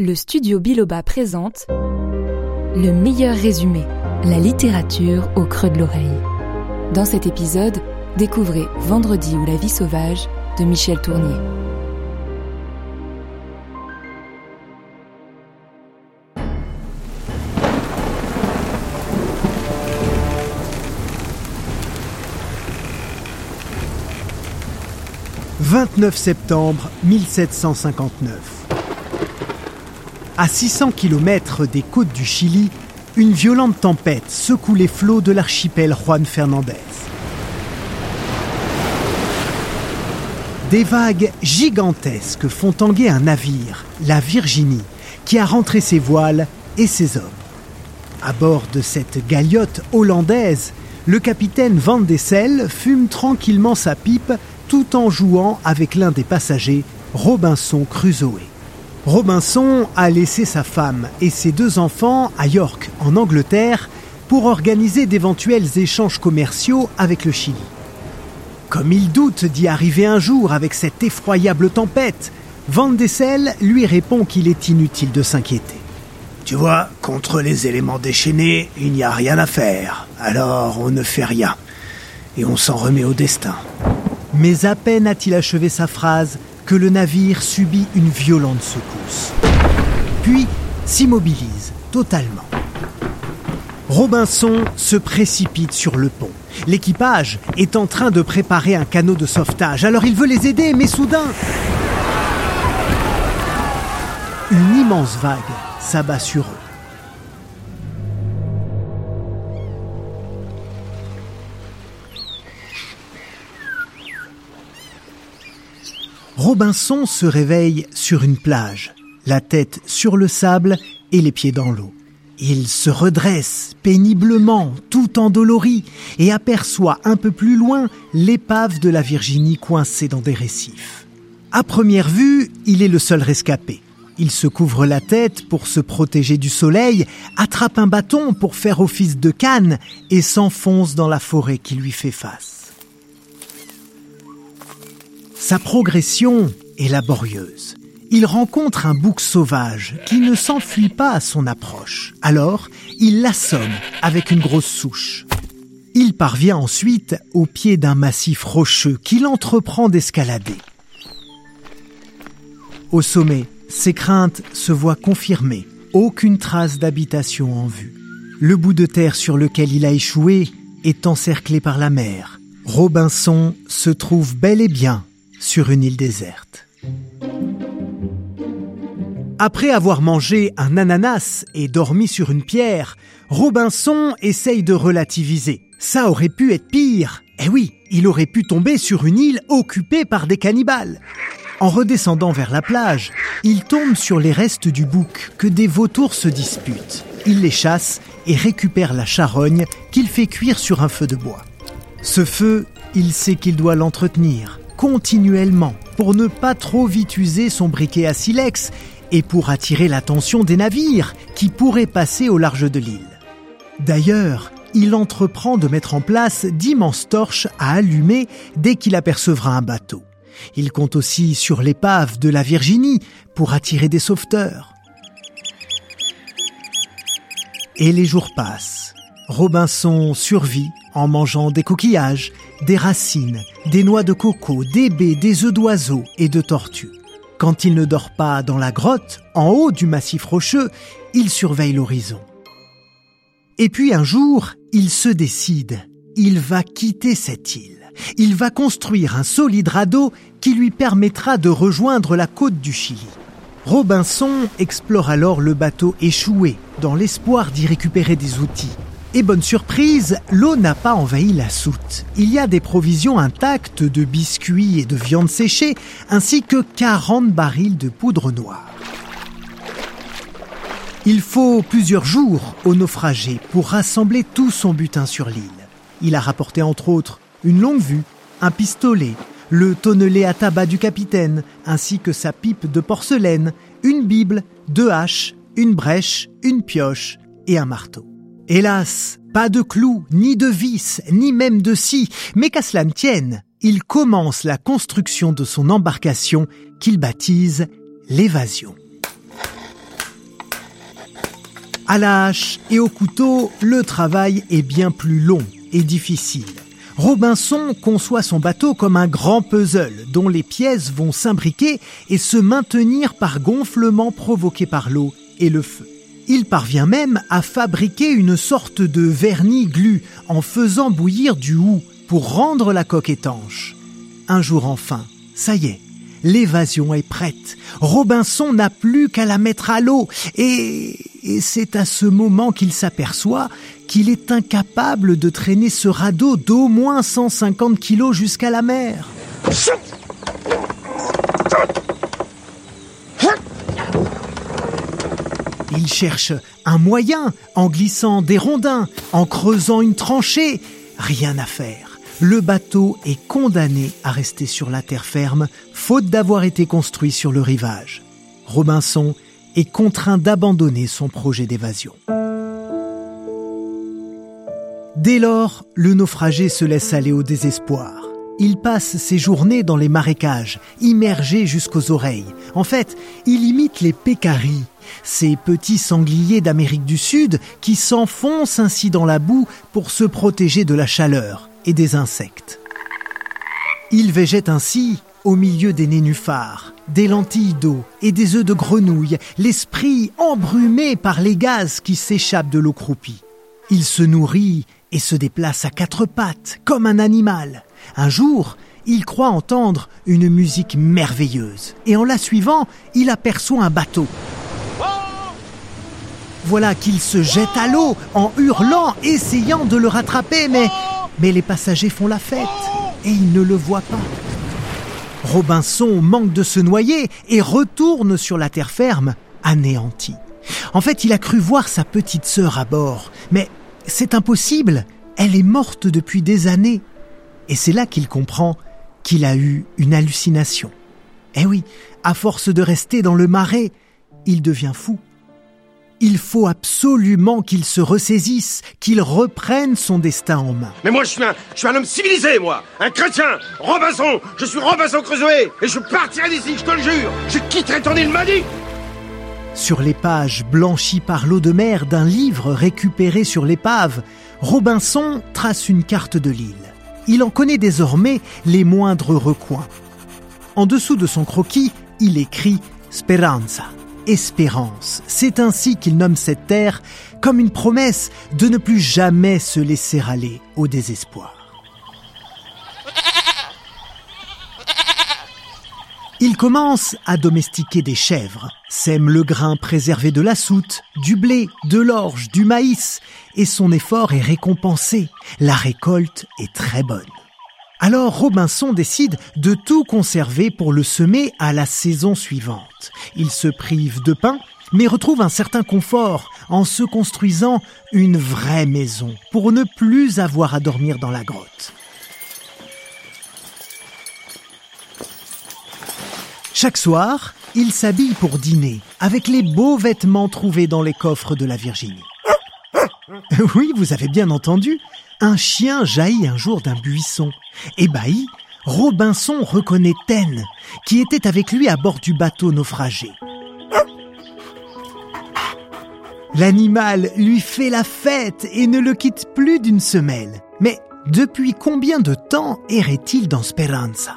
Le studio Biloba présente Le meilleur résumé, la littérature au creux de l'oreille. Dans cet épisode, découvrez Vendredi ou la vie sauvage de Michel Tournier. « 29 septembre 1759. À 600 km des côtes du Chili, une violente tempête secoue les flots de l'archipel Juan Fernandez. Des vagues gigantesques font tanguer un navire, la Virginie, qui a rentré ses voiles et ses hommes. À bord de cette galiote hollandaise, le capitaine Van Dessel fume tranquillement sa pipe tout en jouant avec l'un des passagers, Robinson Crusoe. Robinson a laissé sa femme et ses deux enfants à York, en Angleterre, pour organiser d'éventuels échanges commerciaux avec le Chili. Comme il doute d'y arriver un jour avec cette effroyable tempête, Van Dessel lui répond qu'il est inutile de s'inquiéter. Tu vois, contre les éléments déchaînés, il n'y a rien à faire. Alors on ne fait rien. Et on s'en remet au destin. Mais à peine a-t-il achevé sa phrase que le navire subit une violente secousse. Puis s'immobilise totalement. Robinson se précipite sur le pont. L'équipage est en train de préparer un canot de sauvetage, alors il veut les aider, mais soudain... Une immense vague s'abat sur eux. Robinson se réveille sur une plage, la tête sur le sable et les pieds dans l'eau. Il se redresse péniblement, tout endolori, et aperçoit un peu plus loin l'épave de la Virginie coincée dans des récifs. À première vue, il est le seul rescapé. Il se couvre la tête pour se protéger du soleil, attrape un bâton pour faire office de canne et s'enfonce dans la forêt qui lui fait face. Sa progression est laborieuse. Il rencontre un bouc sauvage qui ne s'enfuit pas à son approche. Alors, il l'assomme avec une grosse souche. Il parvient ensuite au pied d'un massif rocheux qu'il entreprend d'escalader. Au sommet, ses craintes se voient confirmées. Aucune trace d'habitation en vue. Le bout de terre sur lequel il a échoué est encerclé par la mer. Robinson se trouve bel et bien sur une île déserte. Après avoir mangé un ananas et dormi sur une pierre, Robinson essaye de relativiser. Ça aurait pu être pire. Eh oui, il aurait pu tomber sur une île occupée par des cannibales. En redescendant vers la plage, il tombe sur les restes du bouc que des vautours se disputent. Il les chasse et récupère la charogne qu'il fait cuire sur un feu de bois. Ce feu, il sait qu'il doit l'entretenir continuellement pour ne pas trop vite user son briquet à silex et pour attirer l'attention des navires qui pourraient passer au large de l'île. D'ailleurs, il entreprend de mettre en place d'immenses torches à allumer dès qu'il apercevra un bateau. Il compte aussi sur l'épave de la Virginie pour attirer des sauveteurs. Et les jours passent. Robinson survit en mangeant des coquillages, des racines, des noix de coco, des baies, des œufs d'oiseaux et de tortues. Quand il ne dort pas dans la grotte, en haut du massif rocheux, il surveille l'horizon. Et puis un jour, il se décide. Il va quitter cette île. Il va construire un solide radeau qui lui permettra de rejoindre la côte du Chili. Robinson explore alors le bateau échoué dans l'espoir d'y récupérer des outils. Et bonne surprise, l'eau n'a pas envahi la soute. Il y a des provisions intactes de biscuits et de viande séchée, ainsi que 40 barils de poudre noire. Il faut plusieurs jours au naufragé pour rassembler tout son butin sur l'île. Il a rapporté entre autres une longue vue, un pistolet, le tonnelet à tabac du capitaine, ainsi que sa pipe de porcelaine, une bible, deux haches, une brèche, une pioche et un marteau. Hélas, pas de clous, ni de vis, ni même de scie, mais qu'à cela ne tienne, il commence la construction de son embarcation qu'il baptise l'évasion. À la hache et au couteau, le travail est bien plus long et difficile. Robinson conçoit son bateau comme un grand puzzle dont les pièces vont s'imbriquer et se maintenir par gonflement provoqué par l'eau et le feu. Il parvient même à fabriquer une sorte de vernis glu en faisant bouillir du hou pour rendre la coque étanche. Un jour enfin, ça y est, l'évasion est prête. Robinson n'a plus qu'à la mettre à l'eau et, et c'est à ce moment qu'il s'aperçoit qu'il est incapable de traîner ce radeau d'au moins 150 kilos jusqu'à la mer. Il cherche un moyen en glissant des rondins, en creusant une tranchée. Rien à faire. Le bateau est condamné à rester sur la terre ferme, faute d'avoir été construit sur le rivage. Robinson est contraint d'abandonner son projet d'évasion. Dès lors, le naufragé se laisse aller au désespoir. Il passe ses journées dans les marécages, immergé jusqu'aux oreilles. En fait, il imite les pécaris, ces petits sangliers d'Amérique du Sud qui s'enfoncent ainsi dans la boue pour se protéger de la chaleur et des insectes. Il végète ainsi au milieu des nénuphars, des lentilles d'eau et des œufs de grenouille, l'esprit embrumé par les gaz qui s'échappent de l'eau croupie. Il se nourrit et se déplace à quatre pattes, comme un animal. Un jour, il croit entendre une musique merveilleuse, et en la suivant, il aperçoit un bateau. Voilà qu'il se jette à l'eau en hurlant, essayant de le rattraper, mais, mais les passagers font la fête, et ils ne le voient pas. Robinson manque de se noyer et retourne sur la terre ferme, anéanti. En fait, il a cru voir sa petite sœur à bord, mais c'est impossible, elle est morte depuis des années. Et c'est là qu'il comprend qu'il a eu une hallucination. Eh oui, à force de rester dans le marais, il devient fou. Il faut absolument qu'il se ressaisisse, qu'il reprenne son destin en main. Mais moi, je suis un, je suis un homme civilisé, moi. Un chrétien. Robinson. Je suis Robinson Crusoe. Et je partirai d'ici, je te le jure. Je quitterai ton île maudite. Sur les pages blanchies par l'eau de mer d'un livre récupéré sur l'épave, Robinson trace une carte de l'île. Il en connaît désormais les moindres recoins. En dessous de son croquis, il écrit Speranza, espérance. C'est ainsi qu'il nomme cette terre comme une promesse de ne plus jamais se laisser aller au désespoir. Il commence à domestiquer des chèvres, sème le grain préservé de la soute, du blé, de l'orge, du maïs, et son effort est récompensé. La récolte est très bonne. Alors Robinson décide de tout conserver pour le semer à la saison suivante. Il se prive de pain, mais retrouve un certain confort en se construisant une vraie maison pour ne plus avoir à dormir dans la grotte. Chaque soir, il s'habille pour dîner avec les beaux vêtements trouvés dans les coffres de la Virginie. Oui, vous avez bien entendu, un chien jaillit un jour d'un buisson. Ébahi, Robinson reconnaît Ten, qui était avec lui à bord du bateau naufragé. L'animal lui fait la fête et ne le quitte plus d'une semelle. Mais depuis combien de temps errait-il dans Speranza?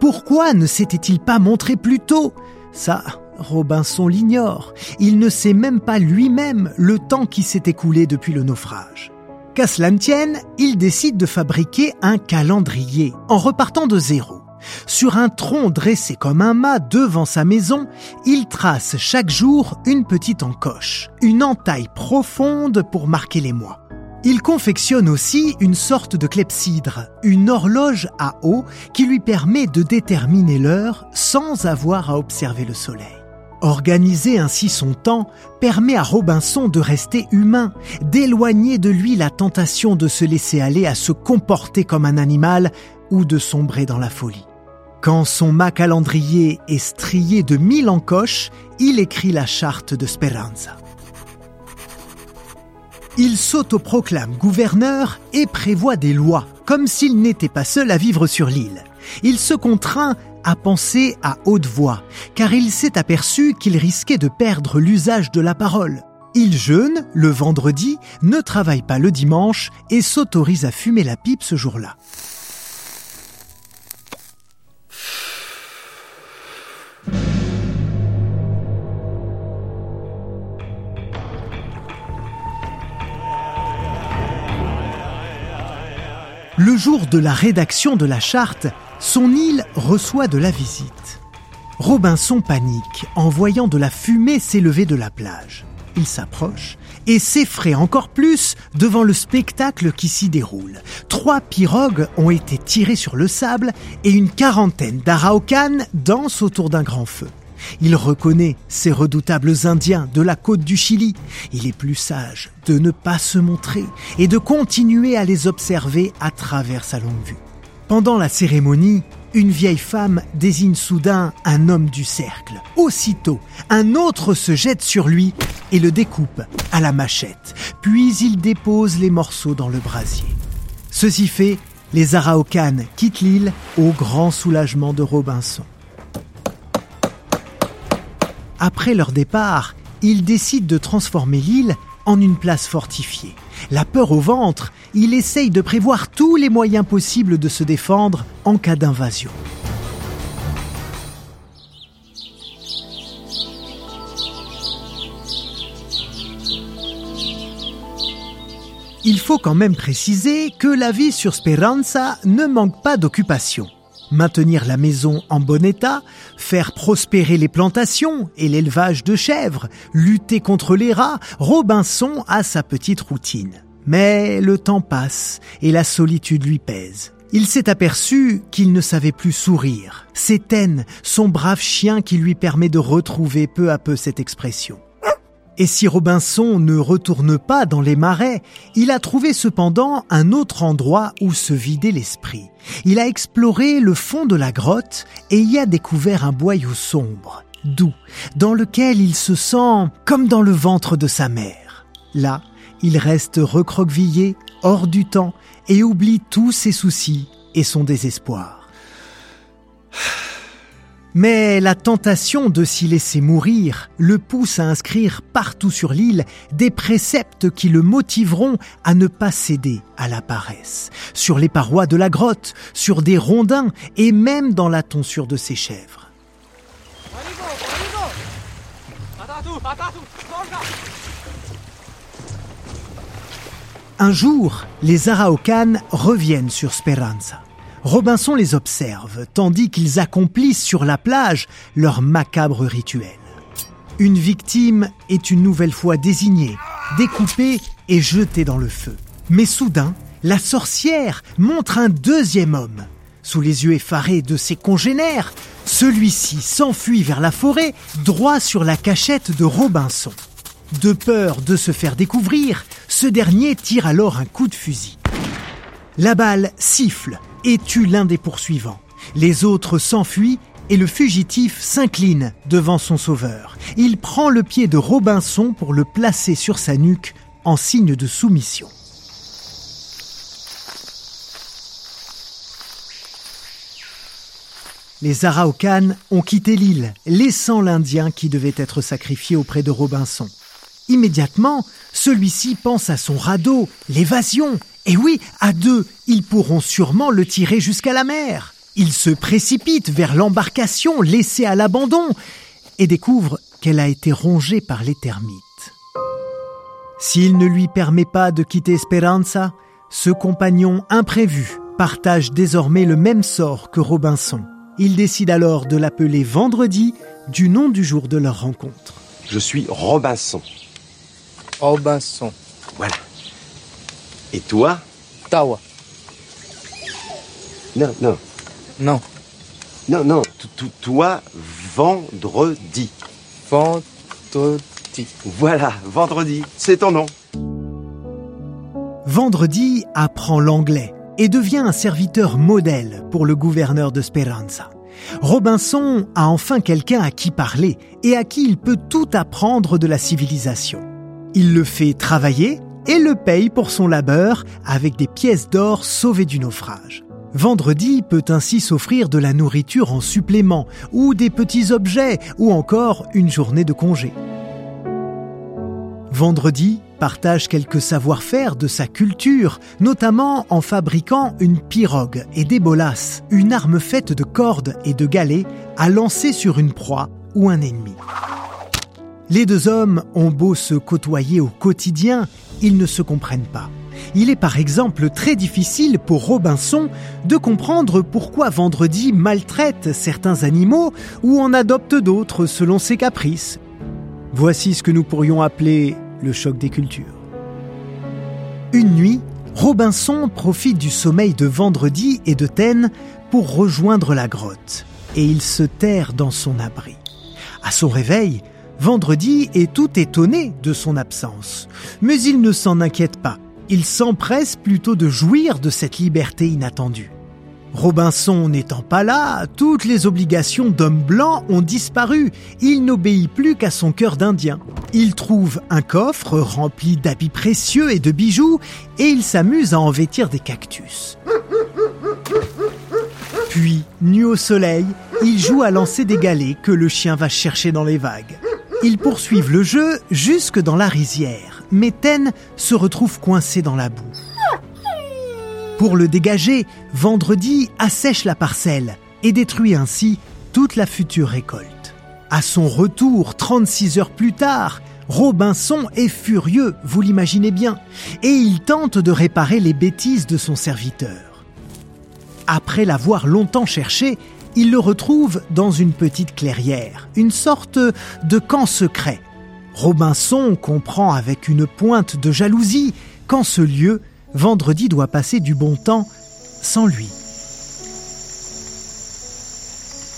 Pourquoi ne s'était-il pas montré plus tôt? Ça, Robinson l'ignore. Il ne sait même pas lui-même le temps qui s'est écoulé depuis le naufrage. Qu'à cela ne tienne, il décide de fabriquer un calendrier en repartant de zéro. Sur un tronc dressé comme un mât devant sa maison, il trace chaque jour une petite encoche, une entaille profonde pour marquer les mois. Il confectionne aussi une sorte de clepsydre, une horloge à eau qui lui permet de déterminer l'heure sans avoir à observer le soleil. Organiser ainsi son temps permet à Robinson de rester humain, d'éloigner de lui la tentation de se laisser aller à se comporter comme un animal ou de sombrer dans la folie. Quand son mât calendrier est strié de mille encoches, il écrit la charte de Speranza. Il s'autoproclame gouverneur et prévoit des lois, comme s'il n'était pas seul à vivre sur l'île. Il se contraint à penser à haute voix, car il s'est aperçu qu'il risquait de perdre l'usage de la parole. Il jeûne le vendredi, ne travaille pas le dimanche et s'autorise à fumer la pipe ce jour-là. Le jour de la rédaction de la charte, son île reçoit de la visite. Robinson panique en voyant de la fumée s'élever de la plage. Il s'approche et s'effraie encore plus devant le spectacle qui s'y déroule. Trois pirogues ont été tirées sur le sable et une quarantaine d'Araucanes dansent autour d'un grand feu. Il reconnaît ces redoutables Indiens de la côte du Chili. Il est plus sage de ne pas se montrer et de continuer à les observer à travers sa longue vue. Pendant la cérémonie, une vieille femme désigne soudain un homme du cercle. Aussitôt, un autre se jette sur lui et le découpe à la machette. Puis il dépose les morceaux dans le brasier. Ceci fait, les Araucanes quittent l'île au grand soulagement de Robinson. Après leur départ, ils décident de transformer l'île en une place fortifiée. La peur au ventre, il essaye de prévoir tous les moyens possibles de se défendre en cas d'invasion. Il faut quand même préciser que la vie sur Speranza ne manque pas d'occupation maintenir la maison en bon état, faire prospérer les plantations et l'élevage de chèvres, lutter contre les rats, Robinson a sa petite routine. Mais le temps passe et la solitude lui pèse. Il s'est aperçu qu'il ne savait plus sourire. C'est Ten, son brave chien, qui lui permet de retrouver peu à peu cette expression. Et si Robinson ne retourne pas dans les marais, il a trouvé cependant un autre endroit où se vider l'esprit. Il a exploré le fond de la grotte et y a découvert un boyau sombre, doux, dans lequel il se sent comme dans le ventre de sa mère. Là, il reste recroquevillé, hors du temps, et oublie tous ses soucis et son désespoir. Mais la tentation de s'y laisser mourir le pousse à inscrire partout sur l'île des préceptes qui le motiveront à ne pas céder à la paresse, sur les parois de la grotte, sur des rondins et même dans la tonsure de ses chèvres. Un jour, les Araucanes reviennent sur Speranza. Robinson les observe tandis qu'ils accomplissent sur la plage leur macabre rituel. Une victime est une nouvelle fois désignée, découpée et jetée dans le feu. Mais soudain, la sorcière montre un deuxième homme. Sous les yeux effarés de ses congénères, celui-ci s'enfuit vers la forêt, droit sur la cachette de Robinson. De peur de se faire découvrir, ce dernier tire alors un coup de fusil. La balle siffle et tue l'un des poursuivants? Les autres s'enfuient et le fugitif s'incline devant son sauveur. Il prend le pied de Robinson pour le placer sur sa nuque en signe de soumission. Les Araucanes ont quitté l'île, laissant l'Indien qui devait être sacrifié auprès de Robinson. Immédiatement, celui-ci pense à son radeau, l'évasion, et oui, à deux, ils pourront sûrement le tirer jusqu'à la mer. Il se précipite vers l'embarcation laissée à l'abandon et découvre qu'elle a été rongée par les termites. S'il ne lui permet pas de quitter Esperanza, ce compagnon imprévu partage désormais le même sort que Robinson. Il décide alors de l'appeler vendredi du nom du jour de leur rencontre. Je suis Robinson. Robinson. Voilà. Et toi Tawa. Non, non. Non. Non, non. Toi, vendredi. Vendredi. Voilà, vendredi. C'est ton nom. Vendredi apprend l'anglais et devient un serviteur modèle pour le gouverneur de Speranza. Robinson a enfin quelqu'un à qui parler et à qui il peut tout apprendre de la civilisation. Il le fait travailler et le paye pour son labeur avec des pièces d'or sauvées du naufrage. Vendredi peut ainsi s'offrir de la nourriture en supplément, ou des petits objets, ou encore une journée de congé. Vendredi partage quelques savoir-faire de sa culture, notamment en fabriquant une pirogue et des bolasses, une arme faite de cordes et de galets à lancer sur une proie ou un ennemi. Les deux hommes ont beau se côtoyer au quotidien, ils ne se comprennent pas. Il est par exemple très difficile pour Robinson de comprendre pourquoi Vendredi maltraite certains animaux ou en adopte d'autres selon ses caprices. Voici ce que nous pourrions appeler le choc des cultures. Une nuit, Robinson profite du sommeil de Vendredi et de Taine pour rejoindre la grotte, et il se terre dans son abri. À son réveil, Vendredi est tout étonné de son absence, mais il ne s'en inquiète pas. Il s'empresse plutôt de jouir de cette liberté inattendue. Robinson n'étant pas là, toutes les obligations d'homme blanc ont disparu. Il n'obéit plus qu'à son cœur d'Indien. Il trouve un coffre rempli d'habits précieux et de bijoux et il s'amuse à en vêtir des cactus. Puis, nu au soleil, il joue à lancer des galets que le chien va chercher dans les vagues. Ils poursuivent le jeu jusque dans la rizière, mais Ten se retrouve coincé dans la boue. Pour le dégager, Vendredi assèche la parcelle et détruit ainsi toute la future récolte. À son retour, 36 heures plus tard, Robinson est furieux, vous l'imaginez bien, et il tente de réparer les bêtises de son serviteur. Après l'avoir longtemps cherché, il le retrouve dans une petite clairière, une sorte de camp secret. Robinson comprend avec une pointe de jalousie qu'en ce lieu, Vendredi doit passer du bon temps sans lui.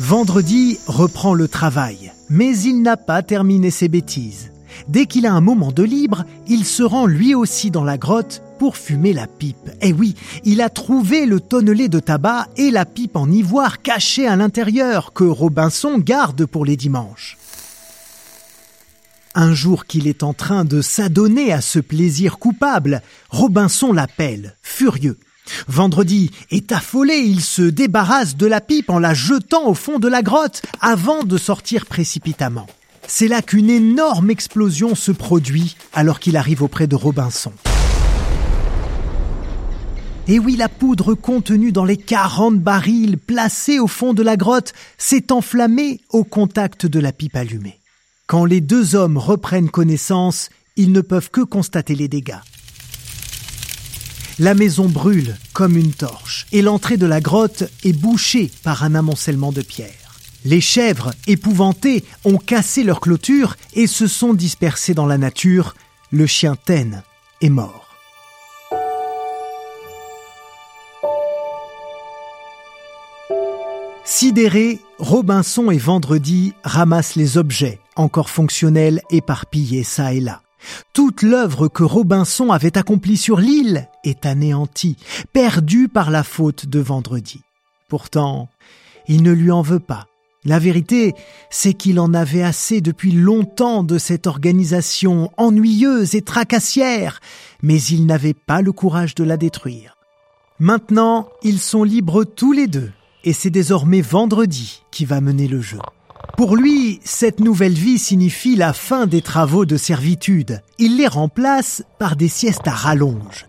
Vendredi reprend le travail, mais il n'a pas terminé ses bêtises. Dès qu'il a un moment de libre, il se rend lui aussi dans la grotte pour fumer la pipe. Eh oui, il a trouvé le tonnelet de tabac et la pipe en ivoire cachée à l'intérieur que Robinson garde pour les dimanches. Un jour qu'il est en train de s'adonner à ce plaisir coupable, Robinson l'appelle, furieux. Vendredi est affolé, il se débarrasse de la pipe en la jetant au fond de la grotte avant de sortir précipitamment. C'est là qu'une énorme explosion se produit alors qu'il arrive auprès de Robinson. Et oui, la poudre contenue dans les 40 barils placés au fond de la grotte s'est enflammée au contact de la pipe allumée. Quand les deux hommes reprennent connaissance, ils ne peuvent que constater les dégâts. La maison brûle comme une torche et l'entrée de la grotte est bouchée par un amoncellement de pierres. Les chèvres, épouvantées, ont cassé leur clôture et se sont dispersées dans la nature. Le chien Taine est mort. Sidérés, Robinson et Vendredi ramassent les objets, encore fonctionnels, éparpillés ça et là. Toute l'œuvre que Robinson avait accomplie sur l'île est anéantie, perdue par la faute de Vendredi. Pourtant, il ne lui en veut pas. La vérité, c'est qu'il en avait assez depuis longtemps de cette organisation ennuyeuse et tracassière, mais il n'avait pas le courage de la détruire. Maintenant, ils sont libres tous les deux et c'est désormais vendredi qui va mener le jeu. Pour lui, cette nouvelle vie signifie la fin des travaux de servitude. Il les remplace par des siestes à rallonge.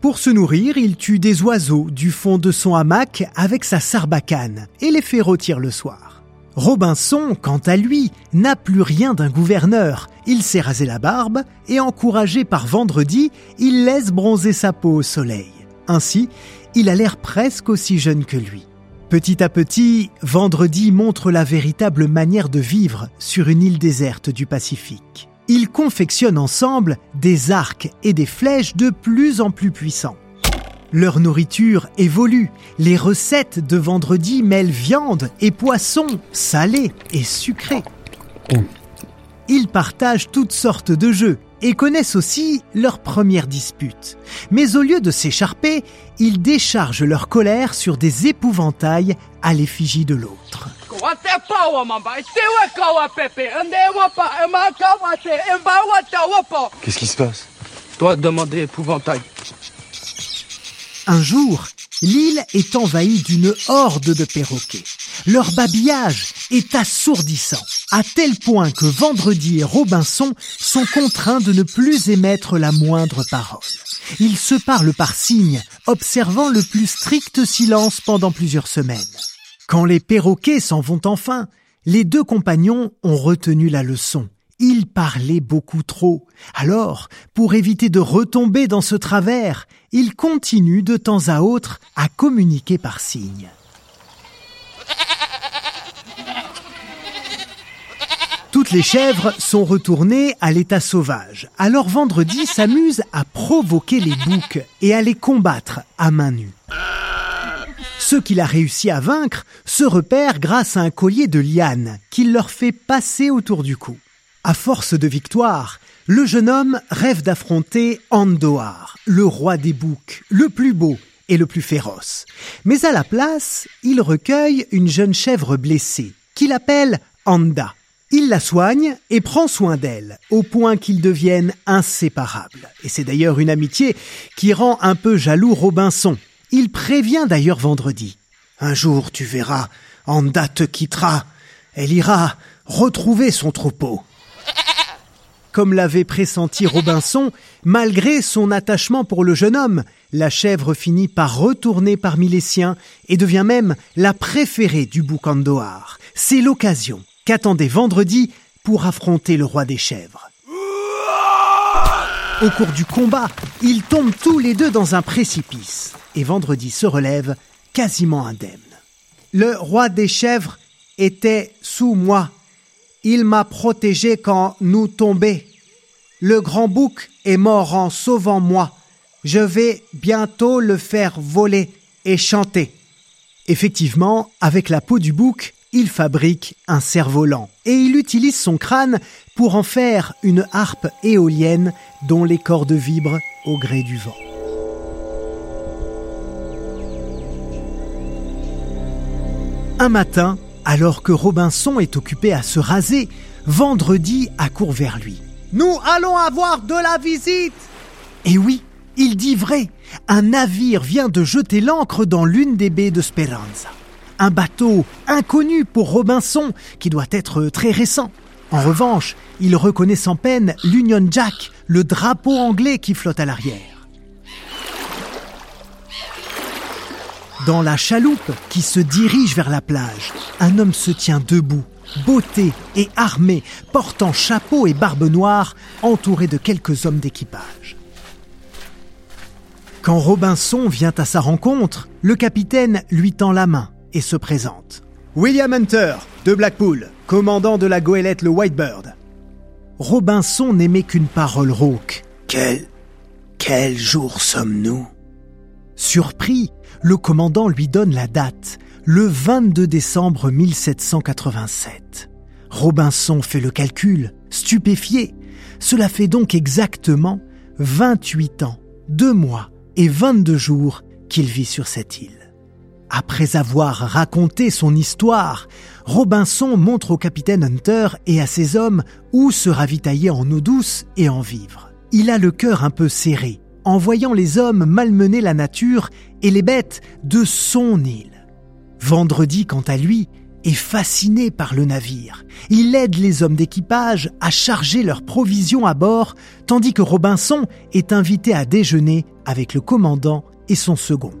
Pour se nourrir, il tue des oiseaux du fond de son hamac avec sa sarbacane et les fait rôtir le soir. Robinson, quant à lui, n'a plus rien d'un gouverneur. Il s'est rasé la barbe et encouragé par vendredi, il laisse bronzer sa peau au soleil. Ainsi, il a l'air presque aussi jeune que lui. Petit à petit, Vendredi montre la véritable manière de vivre sur une île déserte du Pacifique. Ils confectionnent ensemble des arcs et des flèches de plus en plus puissants. Leur nourriture évolue. Les recettes de vendredi mêlent viande et poisson, salés et sucrés. Ils partagent toutes sortes de jeux et connaissent aussi leur première dispute. Mais au lieu de s'écharper, ils déchargent leur colère sur des épouvantails à l'effigie de l'autre. Qu'est-ce qui se passe? Toi, demandez épouvantail. Un jour, l'île est envahie d'une horde de perroquets. Leur babillage est assourdissant. à tel point que Vendredi et Robinson sont contraints de ne plus émettre la moindre parole. Ils se parlent par signes, observant le plus strict silence pendant plusieurs semaines. Quand les perroquets s'en vont enfin, les deux compagnons ont retenu la leçon. Ils parlaient beaucoup trop. Alors, pour éviter de retomber dans ce travers, ils continuent de temps à autre à communiquer par signes. Toutes les chèvres sont retournées à l'état sauvage. Alors Vendredi s'amuse à provoquer les boucs et à les combattre à main nue. Ceux qu'il a réussi à vaincre se repèrent grâce à un collier de lianes qu'il leur fait passer autour du cou. À force de victoire, le jeune homme rêve d'affronter Andoar, le roi des boucs, le plus beau et le plus féroce. Mais à la place, il recueille une jeune chèvre blessée, qu'il appelle Anda. Il la soigne et prend soin d'elle, au point qu'ils deviennent inséparables. Et c'est d'ailleurs une amitié qui rend un peu jaloux Robinson. Il prévient d'ailleurs vendredi. Un jour, tu verras, Anda te quittera. Elle ira retrouver son troupeau. Comme l'avait pressenti Robinson, malgré son attachement pour le jeune homme, la chèvre finit par retourner parmi les siens et devient même la préférée du bouc Andoar. C'est l'occasion qu'attendait vendredi pour affronter le roi des chèvres. Au cours du combat, ils tombent tous les deux dans un précipice et vendredi se relève quasiment indemne. Le roi des chèvres était sous moi. Il m'a protégé quand nous tombions. Le grand bouc est mort en sauvant moi. Je vais bientôt le faire voler et chanter. Effectivement, avec la peau du bouc, il fabrique un cerf-volant et il utilise son crâne pour en faire une harpe éolienne dont les cordes vibrent au gré du vent. Un matin, alors que Robinson est occupé à se raser, Vendredi accourt vers lui. Nous allons avoir de la visite Et oui, il dit vrai. Un navire vient de jeter l'ancre dans l'une des baies de Speranza. Un bateau inconnu pour Robinson, qui doit être très récent. En revanche, il reconnaît sans peine l'Union Jack, le drapeau anglais qui flotte à l'arrière. Dans la chaloupe qui se dirige vers la plage, un homme se tient debout, beauté et armé, portant chapeau et barbe noire, entouré de quelques hommes d'équipage. Quand Robinson vient à sa rencontre, le capitaine lui tend la main et se présente. William Hunter, de Blackpool, commandant de la goélette le Whitebird. Robinson n'aimait qu'une parole rauque. Quel. Quel jour sommes-nous? Surpris, le commandant lui donne la date, le 22 décembre 1787. Robinson fait le calcul, stupéfié. Cela fait donc exactement 28 ans, 2 mois et 22 jours qu'il vit sur cette île. Après avoir raconté son histoire, Robinson montre au capitaine Hunter et à ses hommes où se ravitailler en eau douce et en vivre. Il a le cœur un peu serré en voyant les hommes malmener la nature et les bêtes de son île. Vendredi, quant à lui, est fasciné par le navire. Il aide les hommes d'équipage à charger leurs provisions à bord, tandis que Robinson est invité à déjeuner avec le commandant et son second.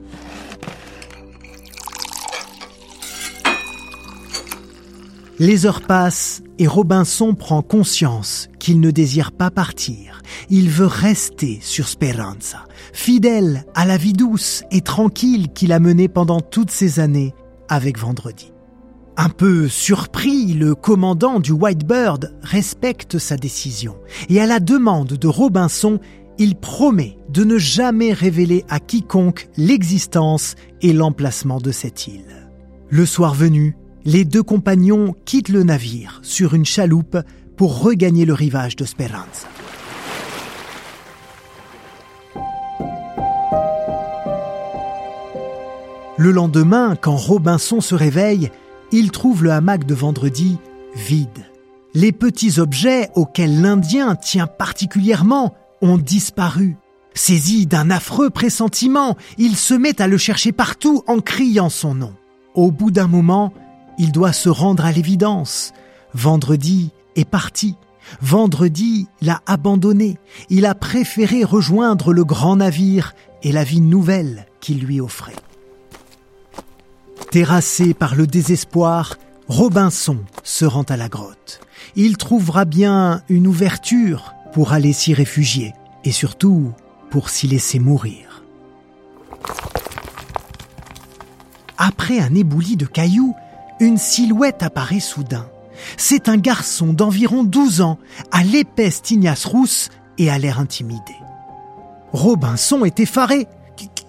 Les heures passent et Robinson prend conscience qu'il ne désire pas partir. Il veut rester sur Speranza, fidèle à la vie douce et tranquille qu'il a menée pendant toutes ces années avec Vendredi. Un peu surpris, le commandant du Whitebird respecte sa décision et à la demande de Robinson, il promet de ne jamais révéler à quiconque l'existence et l'emplacement de cette île. Le soir venu, les deux compagnons quittent le navire sur une chaloupe pour regagner le rivage de Speranza. Le lendemain, quand Robinson se réveille, il trouve le hamac de vendredi vide. Les petits objets auxquels l'Indien tient particulièrement ont disparu. Saisi d'un affreux pressentiment, il se met à le chercher partout en criant son nom. Au bout d'un moment, il doit se rendre à l'évidence. Vendredi est parti. Vendredi l'a abandonné. Il a préféré rejoindre le grand navire et la vie nouvelle qu'il lui offrait. Terrassé par le désespoir, Robinson se rend à la grotte. Il trouvera bien une ouverture pour aller s'y réfugier et surtout pour s'y laisser mourir. Après un éboulis de cailloux, une silhouette apparaît soudain. C'est un garçon d'environ 12 ans, à l'épaisse tignasse rousse et à l'air intimidé. Robinson est effaré.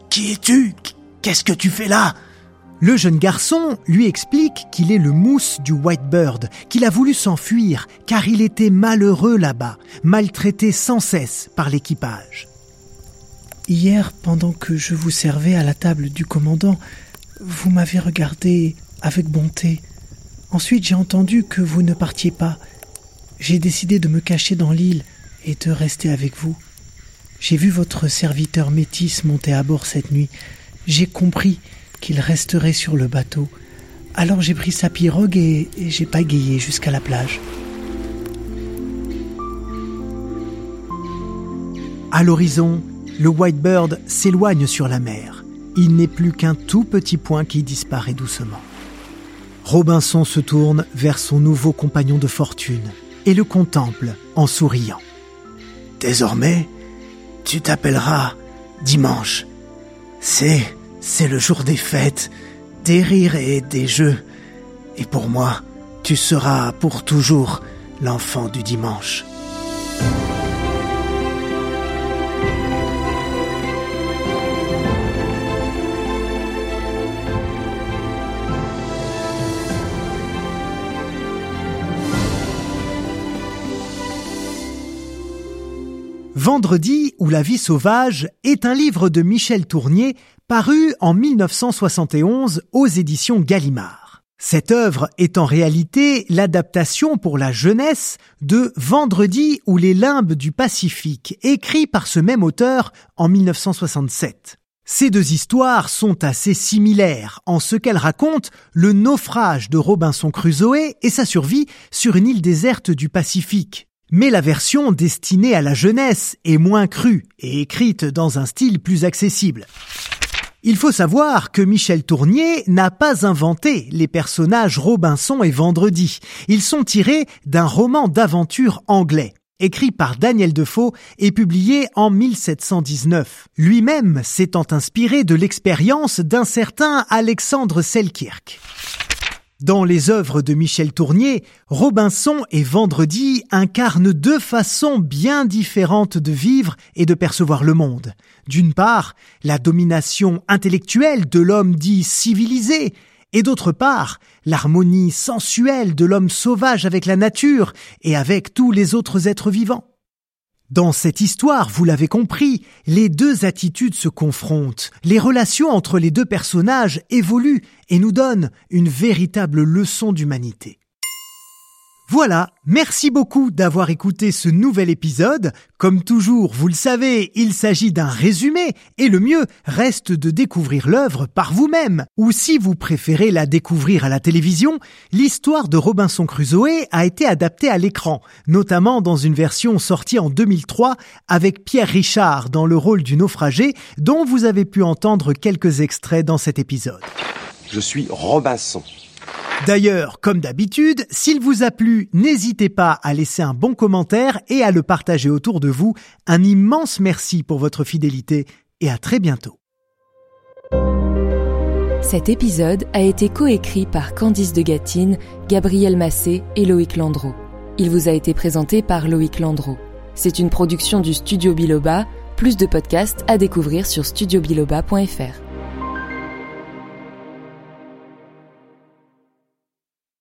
Qui es-tu? Qu'est-ce que tu fais là? Le jeune garçon lui explique qu'il est le mousse du Whitebird, qu'il a voulu s'enfuir car il était malheureux là-bas, maltraité sans cesse par l'équipage. Hier, pendant que je vous servais à la table du commandant, vous m'avez regardé avec bonté. Ensuite, j'ai entendu que vous ne partiez pas. J'ai décidé de me cacher dans l'île et de rester avec vous. J'ai vu votre serviteur métis monter à bord cette nuit. J'ai compris qu'il resterait sur le bateau. Alors j'ai pris sa pirogue et, et j'ai pagayé jusqu'à la plage. À l'horizon, le Whitebird s'éloigne sur la mer. Il n'est plus qu'un tout petit point qui disparaît doucement. Robinson se tourne vers son nouveau compagnon de fortune et le contemple en souriant. Désormais, tu t'appelleras dimanche. C'est, c'est le jour des fêtes, des rires et des jeux. Et pour moi, tu seras pour toujours l'enfant du dimanche. Vendredi ou la vie sauvage est un livre de Michel Tournier paru en 1971 aux éditions Gallimard. Cette œuvre est en réalité l'adaptation pour la jeunesse de Vendredi ou les limbes du Pacifique, écrit par ce même auteur en 1967. Ces deux histoires sont assez similaires en ce qu'elles racontent le naufrage de Robinson Crusoe et sa survie sur une île déserte du Pacifique. Mais la version destinée à la jeunesse est moins crue et écrite dans un style plus accessible. Il faut savoir que Michel Tournier n'a pas inventé les personnages Robinson et Vendredi. Ils sont tirés d'un roman d'aventure anglais, écrit par Daniel Defoe et publié en 1719. Lui-même s'étant inspiré de l'expérience d'un certain Alexandre Selkirk. Dans les œuvres de Michel Tournier, Robinson et Vendredi incarnent deux façons bien différentes de vivre et de percevoir le monde. D'une part, la domination intellectuelle de l'homme dit civilisé, et d'autre part, l'harmonie sensuelle de l'homme sauvage avec la nature et avec tous les autres êtres vivants. Dans cette histoire, vous l'avez compris, les deux attitudes se confrontent, les relations entre les deux personnages évoluent et nous donnent une véritable leçon d'humanité. Voilà, merci beaucoup d'avoir écouté ce nouvel épisode. Comme toujours, vous le savez, il s'agit d'un résumé et le mieux reste de découvrir l'œuvre par vous-même. Ou si vous préférez la découvrir à la télévision, l'histoire de Robinson Crusoe a été adaptée à l'écran, notamment dans une version sortie en 2003 avec Pierre Richard dans le rôle du naufragé dont vous avez pu entendre quelques extraits dans cet épisode. Je suis Robinson. D'ailleurs, comme d'habitude, s'il vous a plu, n'hésitez pas à laisser un bon commentaire et à le partager autour de vous. Un immense merci pour votre fidélité et à très bientôt. Cet épisode a été coécrit par Candice de Gatine, Gabriel Massé et Loïc Landreau. Il vous a été présenté par Loïc Landreau. C'est une production du Studio Biloba, plus de podcasts à découvrir sur studiobiloba.fr.